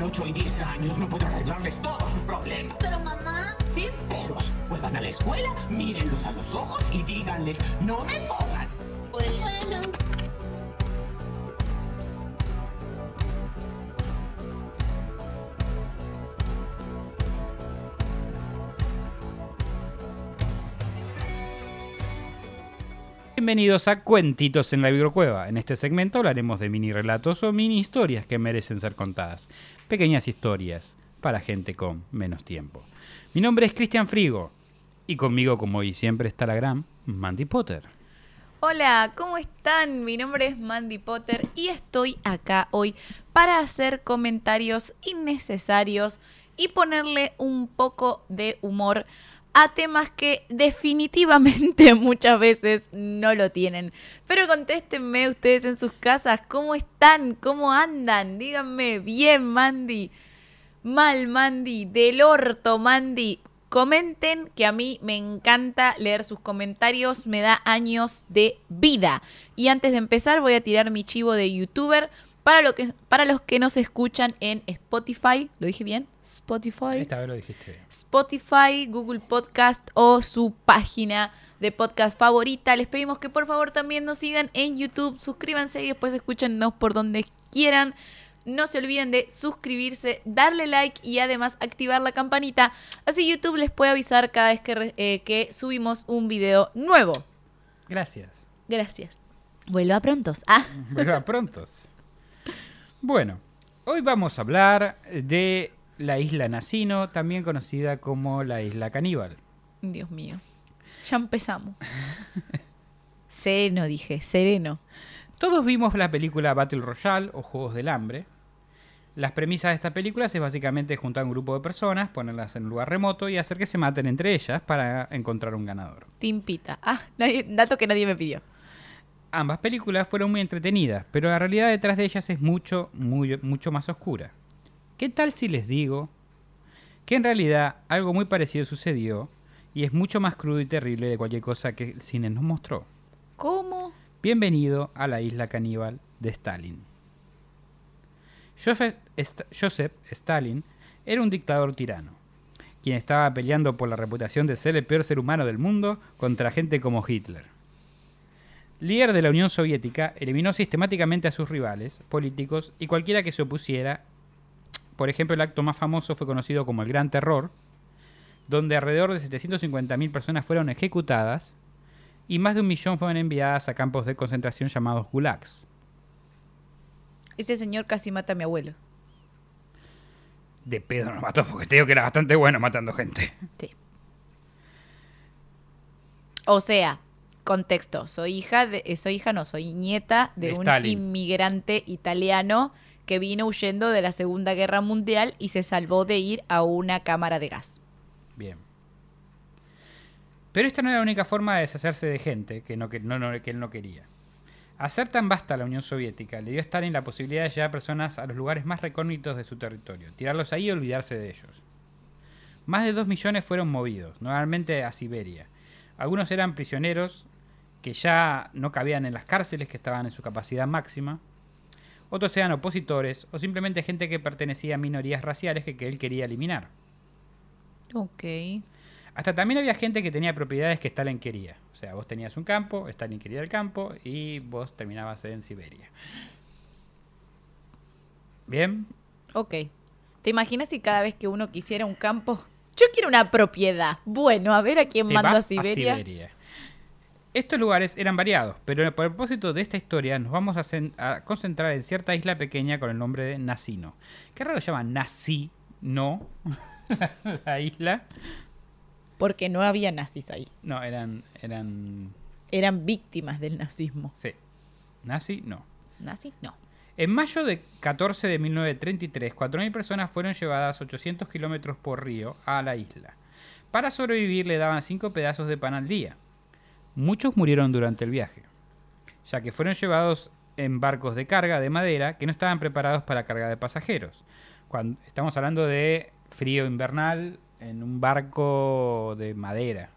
tienen 8 y 10 años. No puedo arreglarles todos sus problemas. Pero mamá... Sin peros. Vuelvan a la escuela, mírenlos a los ojos y díganles, no me pongan. Bueno... Bienvenidos a Cuentitos en la Bibliocueva. En este segmento hablaremos de mini relatos o mini historias que merecen ser contadas. Pequeñas historias para gente con menos tiempo. Mi nombre es Cristian Frigo y conmigo, como hoy siempre, está la gran Mandy Potter. Hola, ¿cómo están? Mi nombre es Mandy Potter y estoy acá hoy para hacer comentarios innecesarios y ponerle un poco de humor a temas que definitivamente muchas veces no lo tienen. Pero contéstenme ustedes en sus casas, ¿cómo están? ¿Cómo andan? Díganme, bien, Mandy. Mal, Mandy. Del orto, Mandy. Comenten que a mí me encanta leer sus comentarios, me da años de vida. Y antes de empezar voy a tirar mi chivo de youtuber para, lo que, para los que nos escuchan en Spotify. ¿Lo dije bien? Spotify. Esta vez lo dijiste. Spotify, Google Podcast o su página de podcast favorita. Les pedimos que por favor también nos sigan en YouTube, suscríbanse y después escúchenos por donde quieran. No se olviden de suscribirse, darle like y además activar la campanita. Así YouTube les puede avisar cada vez que, eh, que subimos un video nuevo. Gracias. Gracias. Vuelva prontos. Ah, Vuelva prontos. Bueno, hoy vamos a hablar de la isla Nacino, también conocida como la isla caníbal. Dios mío. Ya empezamos. Sereno, dije, sereno. Todos vimos la película Battle Royale o Juegos del Hambre. Las premisas de esta película es básicamente juntar un grupo de personas, ponerlas en un lugar remoto y hacer que se maten entre ellas para encontrar un ganador. Timpita. Ah, nadie- dato que nadie me pidió. Ambas películas fueron muy entretenidas, pero la realidad detrás de ellas es mucho, muy, mucho más oscura. ¿Qué tal si les digo que en realidad algo muy parecido sucedió y es mucho más crudo y terrible de cualquier cosa que el cine nos mostró? ¿Cómo? Bienvenido a la isla caníbal de Stalin. Joseph, St- Joseph Stalin era un dictador tirano, quien estaba peleando por la reputación de ser el peor ser humano del mundo contra gente como Hitler. Líder de la Unión Soviética, eliminó sistemáticamente a sus rivales políticos y cualquiera que se opusiera. Por ejemplo, el acto más famoso fue conocido como el Gran Terror, donde alrededor de 750.000 personas fueron ejecutadas y más de un millón fueron enviadas a campos de concentración llamados gulags. Ese señor casi mata a mi abuelo. De pedo nos mató porque te digo que era bastante bueno matando gente. Sí. O sea, contexto. Soy hija de. eh, Soy hija, no, soy nieta de, De un Stalin. inmigrante italiano que vino huyendo de la Segunda Guerra Mundial y se salvó de ir a una cámara de gas. Bien. Pero esta no era la única forma de deshacerse de gente que, no, que, no, que él no quería. Hacer tan vasta la Unión Soviética le dio a Stalin la posibilidad de llevar personas a los lugares más recónditos de su territorio, tirarlos ahí y olvidarse de ellos. Más de dos millones fueron movidos, normalmente a Siberia. Algunos eran prisioneros que ya no cabían en las cárceles que estaban en su capacidad máxima. Otros eran opositores o simplemente gente que pertenecía a minorías raciales que, que él quería eliminar. Ok. Hasta también había gente que tenía propiedades que Stalin quería. O sea, vos tenías un campo, Stalin quería el campo y vos terminabas en Siberia. Bien, Ok. ¿Te imaginas si cada vez que uno quisiera un campo? Yo quiero una propiedad. Bueno, a ver a quién mando a vas Siberia. Estos lugares eran variados, pero a propósito de esta historia nos vamos a, cen- a concentrar en cierta isla pequeña con el nombre de Nacino. Qué raro se llama Nací, no, la isla. Porque no había nazis ahí. No, eran, eran, Eran víctimas del nazismo. sí, Nazi, no. ¿Nazis? No. En mayo de 14 de 1933, 4.000 personas fueron llevadas 800 kilómetros por río a la isla. Para sobrevivir le daban 5 pedazos de pan al día. Muchos murieron durante el viaje, ya que fueron llevados en barcos de carga de madera que no estaban preparados para carga de pasajeros. Cuando, estamos hablando de frío invernal en un barco de madera.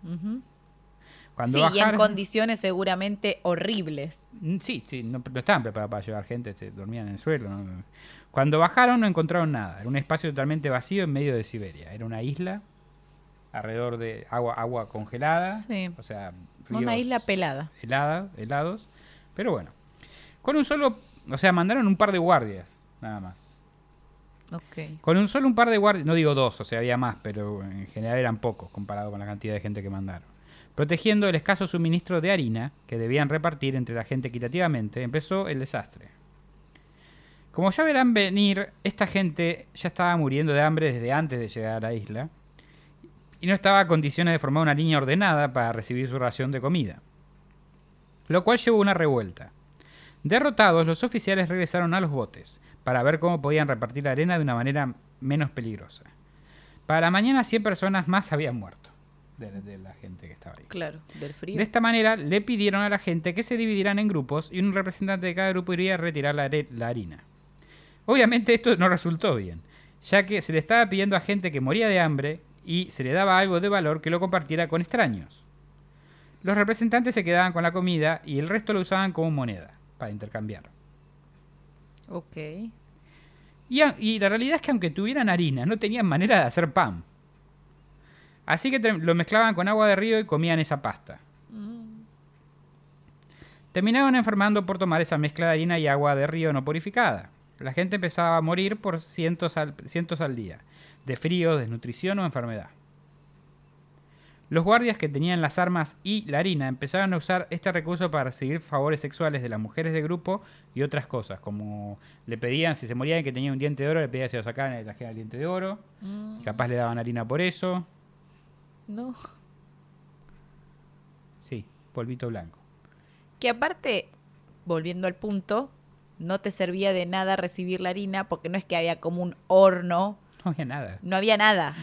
Cuando sí, y en condiciones seguramente horribles. Mm, Sí, sí, no, no estaban preparados para llevar gente, se dormían en el suelo. ¿no? Cuando bajaron no encontraron nada. Era un espacio totalmente vacío en medio de Siberia. Era una isla alrededor de agua, agua congelada. Sí. O sea, Una isla pelada. helada, helados. Pero bueno, con un solo, o sea, mandaron un par de guardias, nada más. Con un solo un par de guardias, no digo dos, o sea, había más, pero en general eran pocos comparado con la cantidad de gente que mandaron. Protegiendo el escaso suministro de harina que debían repartir entre la gente equitativamente, empezó el desastre. Como ya verán venir, esta gente ya estaba muriendo de hambre desde antes de llegar a la isla y no estaba en condiciones de formar una línea ordenada para recibir su ración de comida. Lo cual llevó a una revuelta. Derrotados, los oficiales regresaron a los botes para ver cómo podían repartir la arena de una manera menos peligrosa. Para la mañana 100 personas más habían muerto de, de la gente que estaba ahí. Claro, del frío. De esta manera le pidieron a la gente que se dividieran en grupos y un representante de cada grupo iría a retirar la, la harina. Obviamente esto no resultó bien, ya que se le estaba pidiendo a gente que moría de hambre y se le daba algo de valor que lo compartiera con extraños. Los representantes se quedaban con la comida y el resto lo usaban como moneda para intercambiar. Ok. Y, a- y la realidad es que aunque tuvieran harina, no tenían manera de hacer pan. Así que lo mezclaban con agua de río y comían esa pasta. Terminaron enfermando por tomar esa mezcla de harina y agua de río no purificada. La gente empezaba a morir por cientos al, cientos al día, de frío, desnutrición o enfermedad. Los guardias que tenían las armas y la harina empezaron a usar este recurso para recibir favores sexuales de las mujeres del grupo y otras cosas, como le pedían, si se moría alguien que tenía un diente de oro, le pedían que se lo sacaran y le trajeran el diente de oro, y capaz le daban harina por eso. No. Sí, polvito blanco. Que aparte, volviendo al punto, no te servía de nada recibir la harina porque no es que había como un horno, No había nada. no había nada.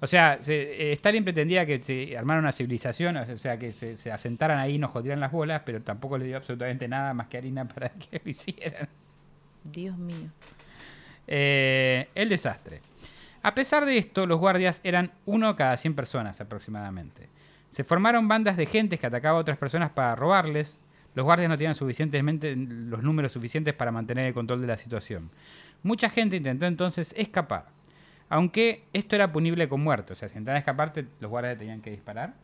O sea, se- eh, Stalin pretendía que se armara una civilización, o sea, que se, se asentaran ahí y nos jodieran las bolas, pero tampoco le dio absolutamente nada más que harina para que lo hicieran. Dios mío. Eh, el desastre. A pesar de esto, los guardias eran uno cada 100 personas aproximadamente. Se formaron bandas de gentes que atacaban a otras personas para robarles. Los guardias no tenían suficientemente los números suficientes para mantener el control de la situación. Mucha gente intentó entonces escapar. Aunque esto era punible con muerte. O sea, si intentaban escapar, te- los guardias tenían que disparar.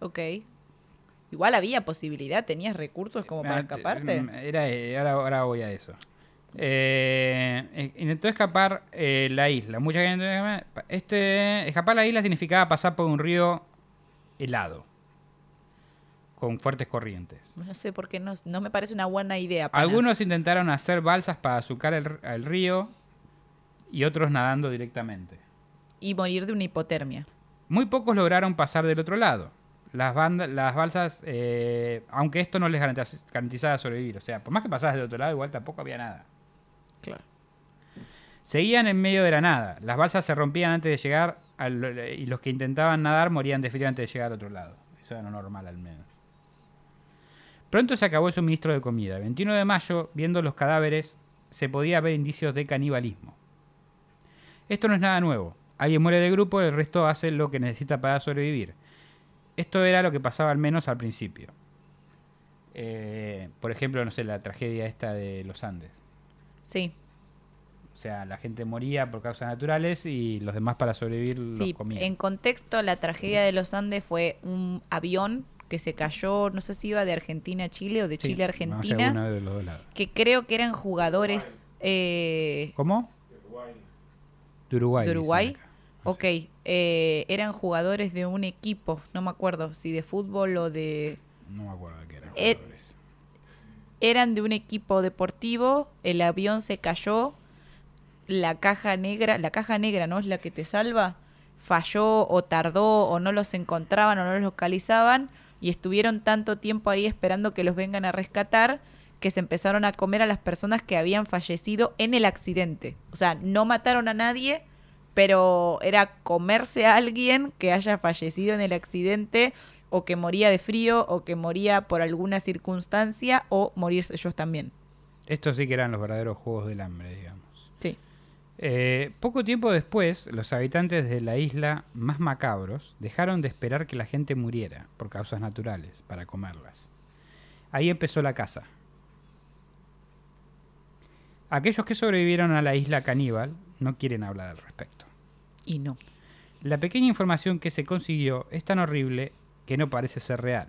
Ok. Igual había posibilidad, tenías recursos como para Ah, te- escaparte. mm, Era, eh, ahora, ahora voy a eso. Eh, eh, intentó escapar eh, la isla. Mucha gente. Este, escapar la isla significaba pasar por un río helado. Con fuertes corrientes. No sé por qué no, no me parece una buena idea. Algunos intentaron hacer balsas para azucar el, el río y otros nadando directamente. Y morir de una hipotermia. Muy pocos lograron pasar del otro lado. Las, bandas, las balsas, eh, aunque esto no les garantiz- garantizaba sobrevivir. O sea, por más que pasabas del otro lado, igual tampoco había nada. Claro. Seguían en medio de la nada. Las balsas se rompían antes de llegar al- y los que intentaban nadar morían de frío antes de llegar al otro lado. Eso era lo normal al menos. Pronto se acabó el suministro de comida. El 21 de mayo, viendo los cadáveres, se podía ver indicios de canibalismo. Esto no es nada nuevo. Alguien muere del grupo y el resto hace lo que necesita para sobrevivir. Esto era lo que pasaba al menos al principio. Eh, por ejemplo, no sé, la tragedia esta de los Andes. Sí, O sea, la gente moría por causas naturales y los demás para sobrevivir los sí. comían. En contexto, la tragedia de los Andes fue un avión que se cayó, no sé si iba de Argentina a Chile o de Sí, Chile a Argentina, de los que creo que eran jugadores eh, ¿Cómo? De Uruguay. de Uruguay. Ok, eh, eran jugadores de un equipo, no me acuerdo si de fútbol o de... No me acuerdo de qué eran. Eh, jugadores. Eran de un equipo deportivo, el avión se cayó, la caja negra, la caja negra, ¿no? Es la que te salva, falló o tardó o no los encontraban o no los localizaban y estuvieron tanto tiempo ahí esperando que los vengan a rescatar que se empezaron a comer a las personas que habían fallecido en el accidente. O sea, no mataron a nadie, pero era comerse a alguien que haya fallecido en el accidente o que moría de frío o que moría por alguna circunstancia o morirse ellos también. Estos sí que eran los verdaderos juegos del hambre, digamos. Sí. Eh, poco tiempo después, los habitantes de la isla más macabros dejaron de esperar que la gente muriera por causas naturales para comerlas. Ahí empezó la caza. Aquellos que sobrevivieron a la isla caníbal no quieren hablar al respecto. Y no. La pequeña información que se consiguió es tan horrible que no parece ser real.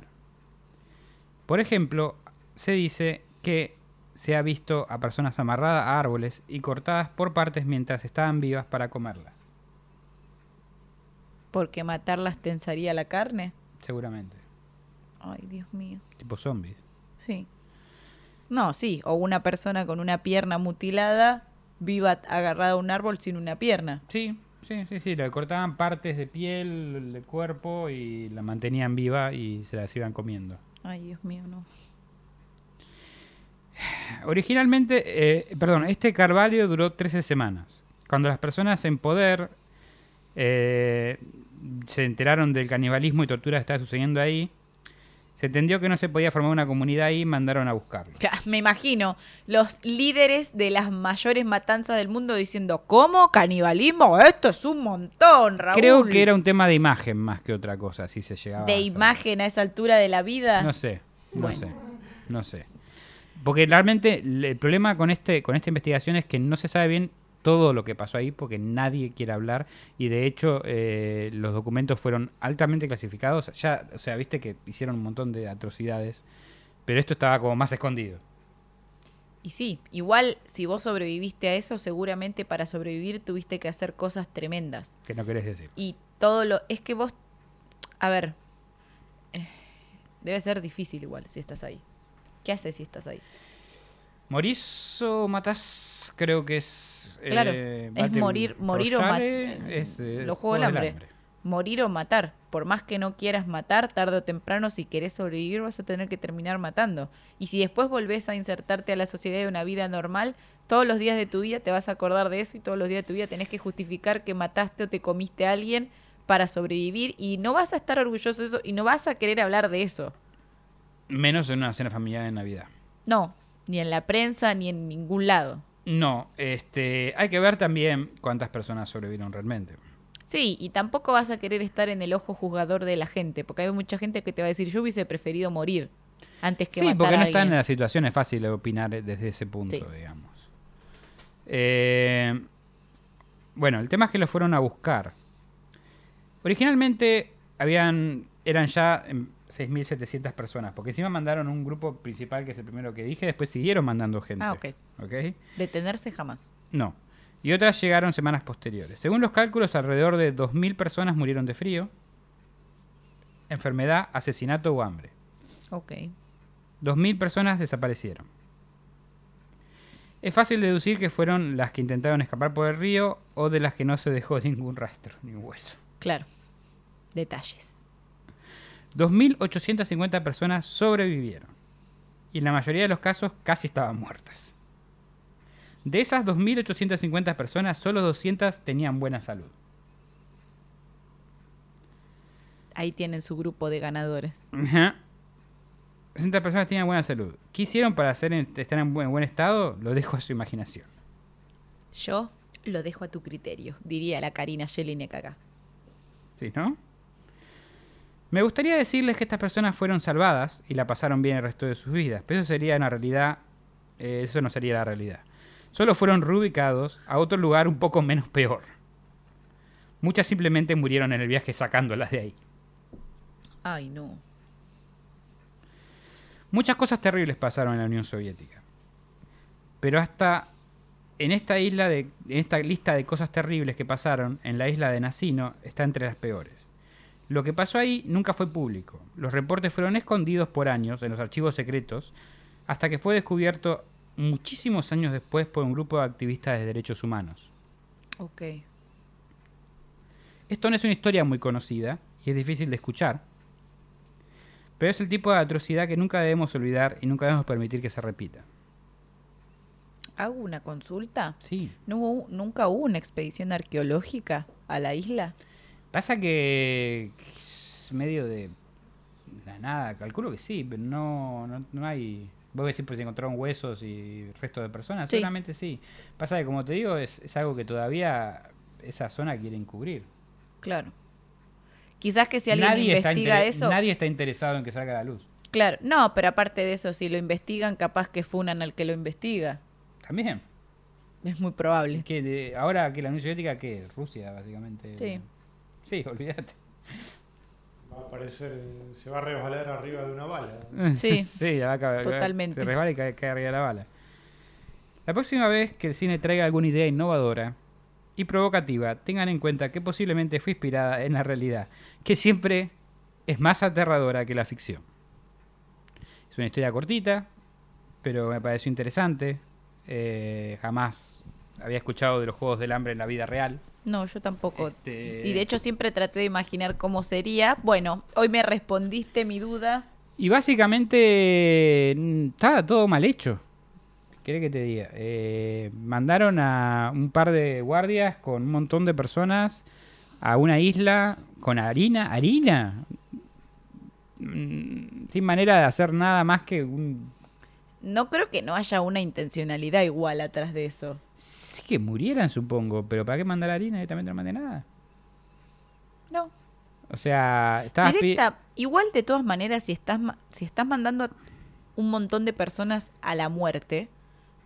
Por ejemplo, se dice que se ha visto a personas amarradas a árboles y cortadas por partes mientras estaban vivas para comerlas. Porque matarlas tensaría la carne. Seguramente. Ay, Dios mío. Tipo zombies. Sí. No, sí. O una persona con una pierna mutilada viva agarrada a un árbol sin una pierna. Sí, sí, sí, sí. Le cortaban partes de piel, del cuerpo y la mantenían viva y se las iban comiendo. Ay, Dios mío, no. Originalmente, eh, perdón, este carvalho duró 13 semanas. Cuando las personas en poder eh, se enteraron del canibalismo y tortura que estaba sucediendo ahí, se entendió que no se podía formar una comunidad ahí y mandaron a buscarlo. Ya, me imagino los líderes de las mayores matanzas del mundo diciendo, ¿cómo? ¿Canibalismo? Esto es un montón, Raúl. Creo que era un tema de imagen más que otra cosa, si se llegaba De imagen a esa altura de la vida. No sé, no Bueno. sé, no sé. Porque realmente el problema con este con esta investigación es que no se sabe bien todo lo que pasó ahí porque nadie quiere hablar y de hecho eh, los documentos fueron altamente clasificados. Ya, o sea, viste que hicieron un montón de atrocidades, pero esto estaba como más escondido. Y sí, igual si vos sobreviviste a eso, seguramente para sobrevivir tuviste que hacer cosas tremendas. Que no querés decir. Y todo lo... Es que vos... A ver. eh, Debe ser difícil igual si estás ahí. ¿Qué haces si estás ahí? ¿Morís o matás? Creo que es. Claro, eh, es morir- morir o Royale, mat- es, eh, los Juegos del Hambre. Morir o matar. Por más que no quieras matar, tarde o temprano, si querés sobrevivir, vas a tener que terminar matando. Y si después volvés a insertarte a la sociedad de una vida normal, todos los días de tu vida te vas a acordar de eso y todos los días de tu vida tenés que justificar que mataste o te comiste a alguien para sobrevivir y no vas a estar orgulloso de eso y no vas a querer hablar de eso. Menos en una cena familiar de Navidad. No, ni en la prensa ni en ningún lado. No, este, hay que ver también cuántas personas sobrevivieron realmente. Sí, y tampoco vas a querer estar en el ojo juzgador de la gente, porque hay mucha gente que te va a decir, yo hubiese preferido morir antes que Sí, matar porque a no están en alguien". la situación, es fácil opinar desde ese punto, Sí. digamos. Eh, bueno, el tema es que lo fueron a buscar. Originalmente habían eran ya em, 6.700 personas, porque encima mandaron un grupo principal, que es el primero que dije, después siguieron mandando gente. Ah, ok. ¿Ok? Detenerse jamás. No. Y otras llegaron semanas posteriores. Según los cálculos, alrededor de 2.000 personas murieron de frío, enfermedad, asesinato o hambre. Ok. 2.000 personas desaparecieron. Es fácil deducir que fueron las que intentaron escapar por el río o de las que no se dejó ningún rastro, ni hueso. Claro. Detalles. 2.850 personas sobrevivieron. Y en la mayoría de los casos casi estaban muertas. De esas 2.850 personas, solo 200 tenían buena salud. Ahí tienen su grupo de ganadores. Ajá. 60 personas tenían buena salud. ¿Qué hicieron para hacer en- estar en buen, buen estado? Lo dejo a su imaginación. Yo lo dejo a tu criterio, diría la Karina Jelinek acá. ¿Sí, no? Me gustaría decirles que estas personas fueron salvadas y la pasaron bien el resto de sus vidas, pero eso sería una realidad, eh, eso no sería la realidad. Solo fueron reubicados a otro lugar un poco menos peor. Muchas simplemente murieron en el viaje sacándolas de ahí. Ay, no. Muchas cosas terribles pasaron en la Unión Soviética. Pero hasta en esta isla de en esta lista de cosas terribles que pasaron en la isla de Nacino está entre las peores. Lo que pasó ahí nunca fue público. Los reportes fueron escondidos por años en los archivos secretos hasta que fue descubierto muchísimos años después por un grupo de activistas de derechos humanos. Ok. Esto no es una historia muy conocida y es difícil de escuchar, pero es el tipo de atrocidad que nunca debemos olvidar y nunca debemos permitir que se repita. ¿Hago una consulta? Sí. ¿No hubo- ¿Nunca hubo una expedición arqueológica a la isla? Pasa que es medio de la nada, calculo que sí, pero no, no, no hay Vos decís pues se encontraron huesos y restos de personas, Sí. seguramente sí. Pasa que como te digo, es, es algo que todavía esa zona quiere encubrir. Claro. Quizás que si alguien nadie, está investiga eso. nadie está interesado en que salga a la luz. Claro, no, pero aparte de eso, si lo investigan, capaz que funan al que lo investiga. También. Es muy probable. Que de- ahora que la Unión Soviética, ¿qué? Rusia, básicamente. Sí. Sí, olvídate. Va a aparecer, eh, se va a resbalar arriba de una bala. Sí, sí, la va a caer- totalmente. Se resbala y cae, cae arriba de la bala. La próxima vez que el cine traiga alguna idea innovadora y provocativa, tengan en cuenta que posiblemente fue inspirada en la realidad, que siempre es más aterradora que la ficción. Es una historia cortita, pero me pareció interesante. Eh, jamás había escuchado de los Juegos del Hambre en la vida real. No, yo tampoco. Este- Y de hecho siempre traté de imaginar cómo sería. Bueno, hoy me respondiste mi duda. Y básicamente mm, estaba todo mal hecho. ¿Querés que te diga? Eh, mandaron a un par de guardias con un montón de personas a una isla con harina. ¿Harina? Mm, Sin manera de hacer nada más que un... No creo que no haya una intencionalidad igual atrás de eso. Sí que murieran, supongo. Pero ¿para qué mandar harina? Directamente no mandé nada. No. O sea, estabas... Directa, igual de todas maneras, si estás, si estás mandando a un montón de personas a la muerte,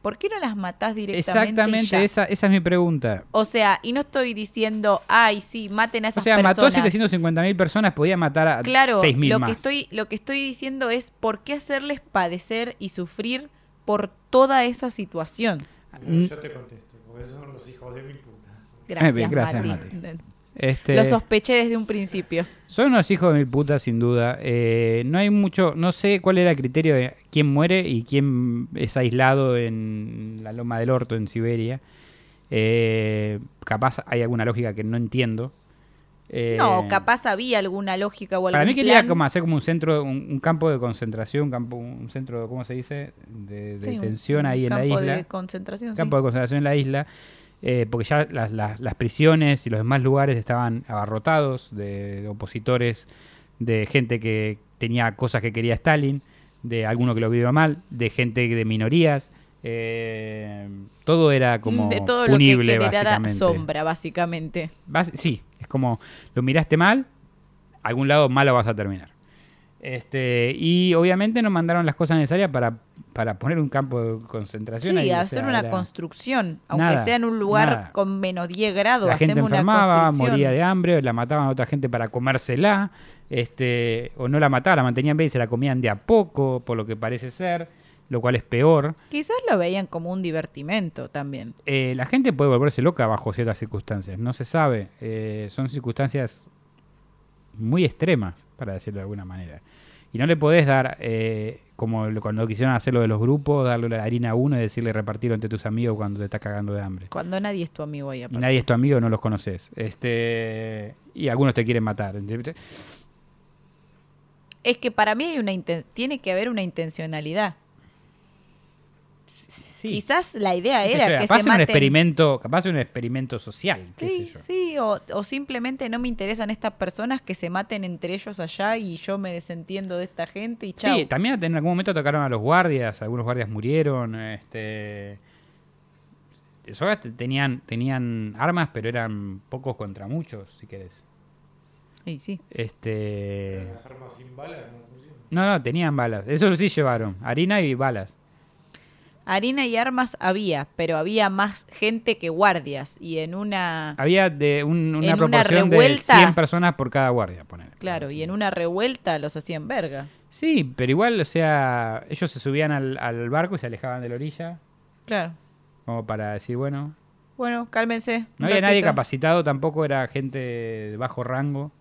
¿por qué no las matás directamente? Exactamente, ya? esa, esa es mi pregunta. O sea, y no estoy diciendo, ay, sí, maten a O esas sea, mató a personas. 750.000 personas, podía matar a Claro, 6.000 lo más. que estoy lo que estoy diciendo es por qué hacerles padecer y sufrir por toda esa situación. Mm. Yo te contesto, porque esos son los hijos de mi puta. Gracias, bien, gracias, Mati. Este, Lo sospeché desde un principio. Son unos hijos de mil putas, sin duda. Eh, no hay mucho, no sé cuál era el criterio de quién muere y quién es aislado en la Loma del Orto, en Siberia. Eh, capaz hay alguna lógica que no entiendo. Eh, no, capaz había alguna lógica o algún Para mí quería plan. como hacer como un centro, un, un campo de concentración, un campo, un centro, ¿cómo se dice? De, de Sí, un ahí en la campo isla. de concentración. campo sí. de concentración en la isla, eh, porque ya las, las- las prisiones y los demás lugares estaban abarrotados de, de opositores, de gente que tenía cosas que quería Stalin, de alguno que lo vio mal, de gente de minorías. eh, todo era como de todo punible, lo que generara básicamente. sombra, básicamente. Bas- sí, es como lo miraste mal, algún lado malo vas a terminar. Este, y obviamente nos mandaron las cosas necesarias para, para poner un campo de concentración. Sí, ahí, o hacer sea, una era- construcción, aunque Nada, sea en un lugar nada. con menos 10 grados, la gente hacemos una enfermaba, moría de hambre, la mataban a otra gente para comérsela, este, o no la mataban, la mantenían bien y se la comían de a poco, por lo que parece ser, lo cual es peor. Quizás lo veían como un divertimento también. Eh, la gente puede volverse loca bajo ciertas circunstancias, no se sabe, eh, son circunstancias muy extremas, para decirlo de alguna manera. Y no le podés dar, eh, como cuando quisieron hacerlo de los grupos, darle la harina a uno y decirle repartirlo entre tus amigos cuando te estás cagando de hambre. Cuando nadie es tu amigo ahí nadie es tu amigo, no los conoces. Este, y algunos te quieren matar. Es que para mí hay una tiene que haber una intencionalidad. Sí. Quizás la idea era yo, que capaz se un maten. experimento, capaz un experimento social, qué Sí, sé yo. sí, o, o simplemente no me interesan estas personas que se maten entre ellos allá y yo me desentiendo de esta gente y chao. Sí, también en algún momento atacaron a los guardias, algunos guardias murieron, este tenían tenían armas, pero eran pocos contra muchos, si querés. Sí, sí. Este Las armas sin balas no. No, no, tenían balas. Eso sí llevaron, harina y balas. Harina y armas había, pero había más gente que guardias. Y en una. Había de un- una proporción revuelta- de 100 personas por cada guardia, poner. Claro, y en una revuelta los hacían verga. Sí, pero igual, o sea, ellos se subían al, al barco y se alejaban de la orilla, Claro. como para decir, bueno, Bueno, cálmense. no había nadie capacitado, tampoco era gente de bajo rango,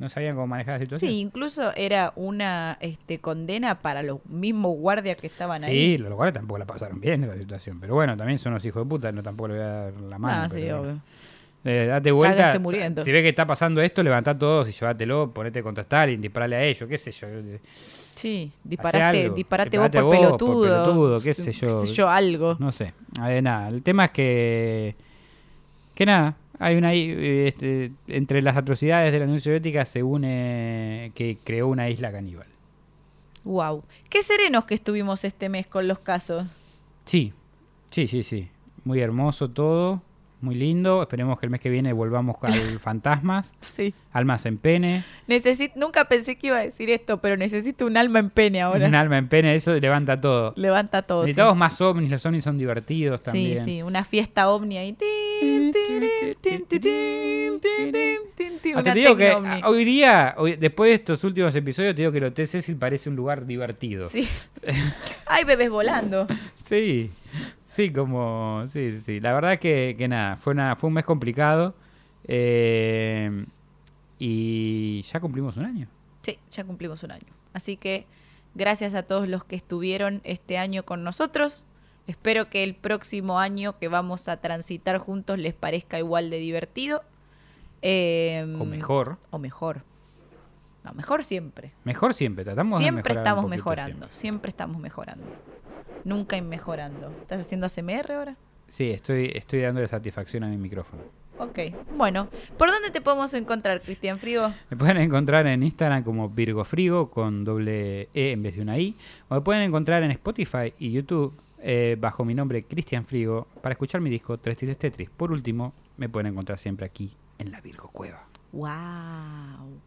no sabían cómo manejar la situación. Sí, incluso era una este, condena para los mismos guardias que estaban Sí, ahí. los guardias tampoco la pasaron bien en la situación, pero bueno, también son unos hijos de puta, no tampoco le voy a dar la mano. Ah, sí, obvio. Eh, date vuelta, si ves que está pasando esto, levantá todos y llévatelo, ponete contra Stalin, disparale a ellos, qué sé yo. Sí, disparaste, disparate vos por vos por pelotudo. pelotudo, qué sé yo. Qué sé yo, algo. No sé, a ver, nada. El tema es que. Que nada, hay una. eh, Este, entre las atrocidades de la Unión Soviética se une que creó una isla caníbal. Wow. Qué serenos que estuvimos este mes con los casos. Sí, sí, sí, sí. Muy hermoso todo, muy lindo. Esperemos que el mes que viene volvamos al Fantasmas. Sí. Almas en pene. Necesit Nunca pensé que iba a decir esto, pero necesito un alma en pene ahora. Un alma en pene, eso levanta todo. Levanta todo. Y todos más ovnis, los ovnis son divertidos también. Sí, sí, una fiesta ovni ahí. Ah, te digo que ah, hoy día, hoy, después de estos últimos episodios, te digo que lo Hotel Cecil parece un lugar divertido. Sí. Hay bebés volando. Sí sí, como. Sí, sí, sí. La verdad que, que nada, fue, una, fue un mes complicado. eh, y ya cumplimos un año. Sí, ya cumplimos un año. Así que gracias a todos los que estuvieron este año con nosotros. Espero que el próximo año que vamos a transitar juntos les parezca igual de divertido. Eh, O mejor. O mejor. No, mejor siempre. Mejor siempre, tratamos de Siempre estamos mejorando. siempre. Siempre estamos mejorando. Nunca inmejorando. ¿Estás haciendo ASMR ahora? Sí, estoy, estoy dándole satisfacción a mi micrófono. Ok. Bueno, ¿por dónde te podemos encontrar, Cristian Frigo? Me pueden encontrar en Instagram como Virgo Frigo con doble E en vez de una I. O me pueden encontrar en Spotify y YouTube eh, bajo mi nombre Cristian Frigo para escuchar mi disco Tres Tristes Tetris. Por último, me pueden encontrar siempre aquí en la Virgo Cueva. ¡Wow!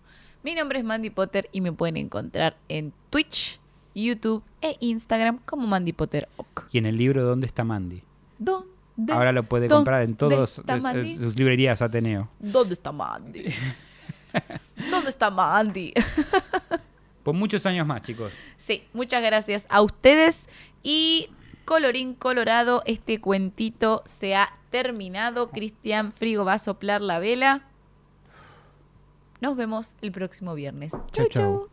Mi nombre es Mandy Potter y me pueden encontrar en Twitch, YouTube e Instagram como Mandy Potter Oc. Y en el libro ¿Dónde está Mandy? ¿Dónde? Ahora lo puede ¿Dónde comprar en todas sus librerías Ateneo. ¿Dónde está Mandy? ¿Dónde está Mandy? Por muchos años más, chicos. Sí, muchas gracias a ustedes y colorín colorado, este cuentito se ha terminado. Cristian Frigo va a soplar la vela. Nos vemos el próximo viernes. Chau, Chau, chau.